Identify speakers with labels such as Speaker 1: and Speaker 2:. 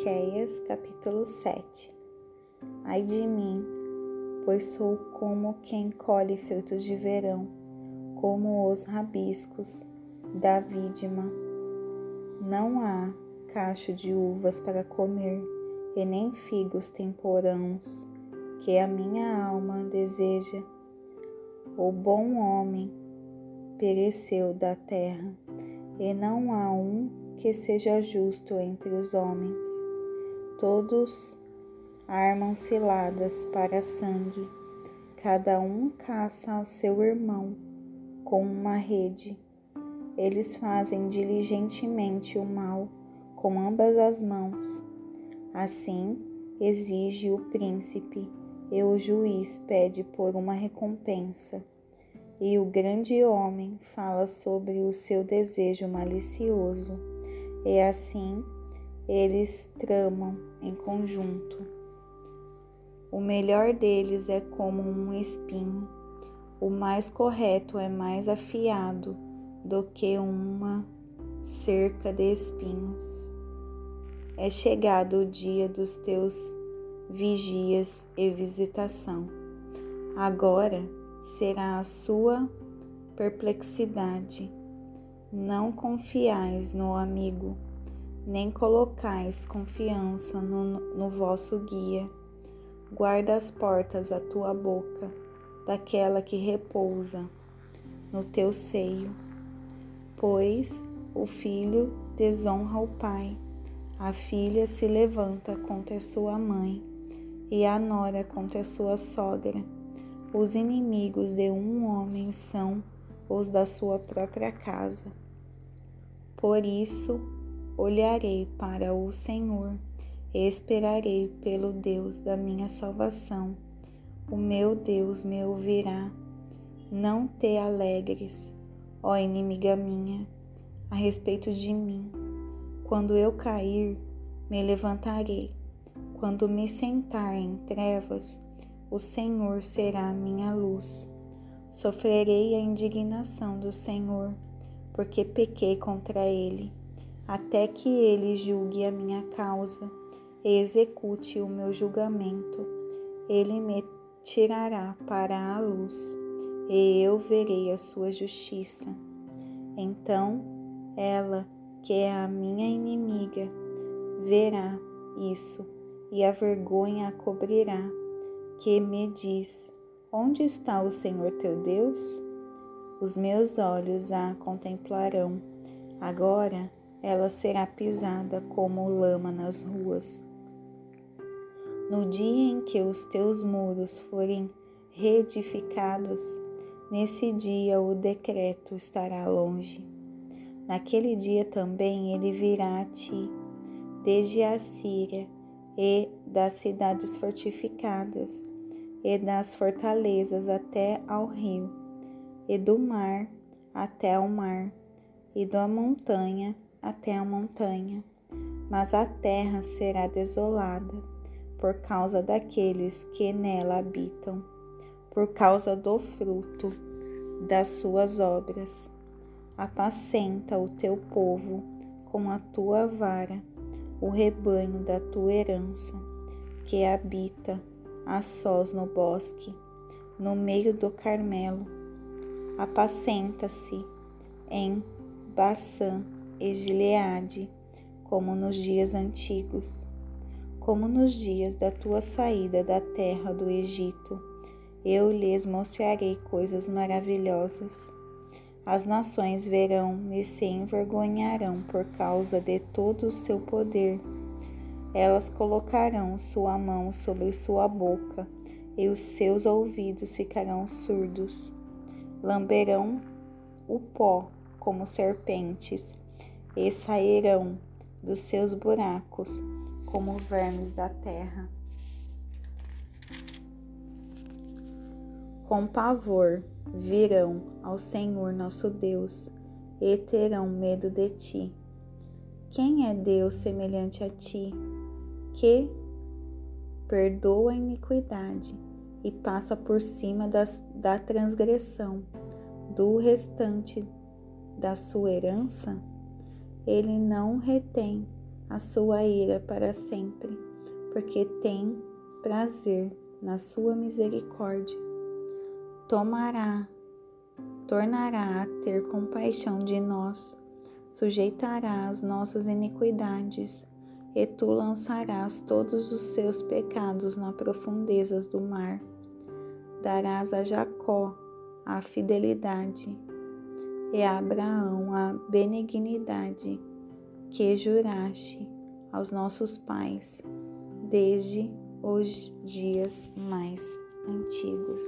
Speaker 1: Miqueias, capítulo 7 Ai de mim, pois sou como quem colhe frutos de verão, como os rabiscos da vidma. Não há cacho de uvas para comer, e nem figos temporãos, que a minha alma deseja. O bom homem pereceu da terra, e não há um que seja justo entre os homens. Todos armam ciladas para sangue, cada um caça ao seu irmão com uma rede. Eles fazem diligentemente o mal com ambas as mãos. Assim exige o príncipe, e o juiz pede por uma recompensa. E o grande homem fala sobre o seu desejo malicioso e assim eles tramam em conjunto. O melhor deles é como um espinho, o mais correto é mais afiado do que uma cerca de espinhos. É chegado o dia dos teus vigias e visitação. Agora será a sua perplexidade não confiais no amigo, nem colocais confiança no, no vosso guia. Guarda as portas a tua boca, daquela que repousa no teu seio. Pois o filho desonra o pai, a filha se levanta contra sua mãe, e a nora contra sua sogra. Os inimigos de um homem são os da sua própria casa. Por isso, olharei para o Senhor esperarei pelo Deus da minha salvação. O meu Deus me ouvirá. Não te alegres, ó inimiga minha, a respeito de mim. Quando eu cair, me levantarei. Quando me sentar em trevas, o Senhor será minha luz. Sofrerei a indignação do Senhor, porque pequei contra ele, até que ele julgue a minha causa e execute o meu julgamento. Ele me tirará para a luz, e eu verei a sua justiça. Então ela, que é a minha inimiga, verá isso, e a vergonha a cobrirá, que me diz: Onde está o Senhor teu Deus? Os meus olhos a contemplarão. Agora ela será pisada como lama nas ruas. No dia em que os teus muros forem reedificados, nesse dia o decreto estará longe. Naquele dia também ele virá a ti, desde a Síria e das cidades fortificadas e das fortalezas até ao rio, e do mar até ao mar, e da montanha até a montanha. Mas a terra será desolada por causa daqueles que nela habitam, por causa do fruto das suas obras. Apacenta o teu povo com a tua vara, o rebanho da tua herança, que habita a sós no bosque, no meio do Carmelo. Apacenta-se em Baçã e Gileade, como nos dias antigos, como nos dias da tua saída da terra do Egito. Eu lhes mostrarei coisas maravilhosas. As nações verão e se envergonharão por causa de todo o seu poder elas colocarão sua mão sobre sua boca e os seus ouvidos ficarão surdos. Lamberão o pó como serpentes e sairão dos seus buracos como vermes da terra. Com pavor virão ao Senhor nosso Deus e terão medo de ti. Quem é Deus semelhante a ti? que perdoa a iniquidade e passa por cima das, da transgressão do restante da sua herança, ele não retém a sua ira para sempre, porque tem prazer na sua misericórdia. Tomará, tornará a ter compaixão de nós, sujeitará as nossas iniquidades, e tu lançarás todos os seus pecados nas profundezas do mar. Darás a Jacó a fidelidade e a Abraão a benignidade que juraste aos nossos pais desde os dias mais antigos.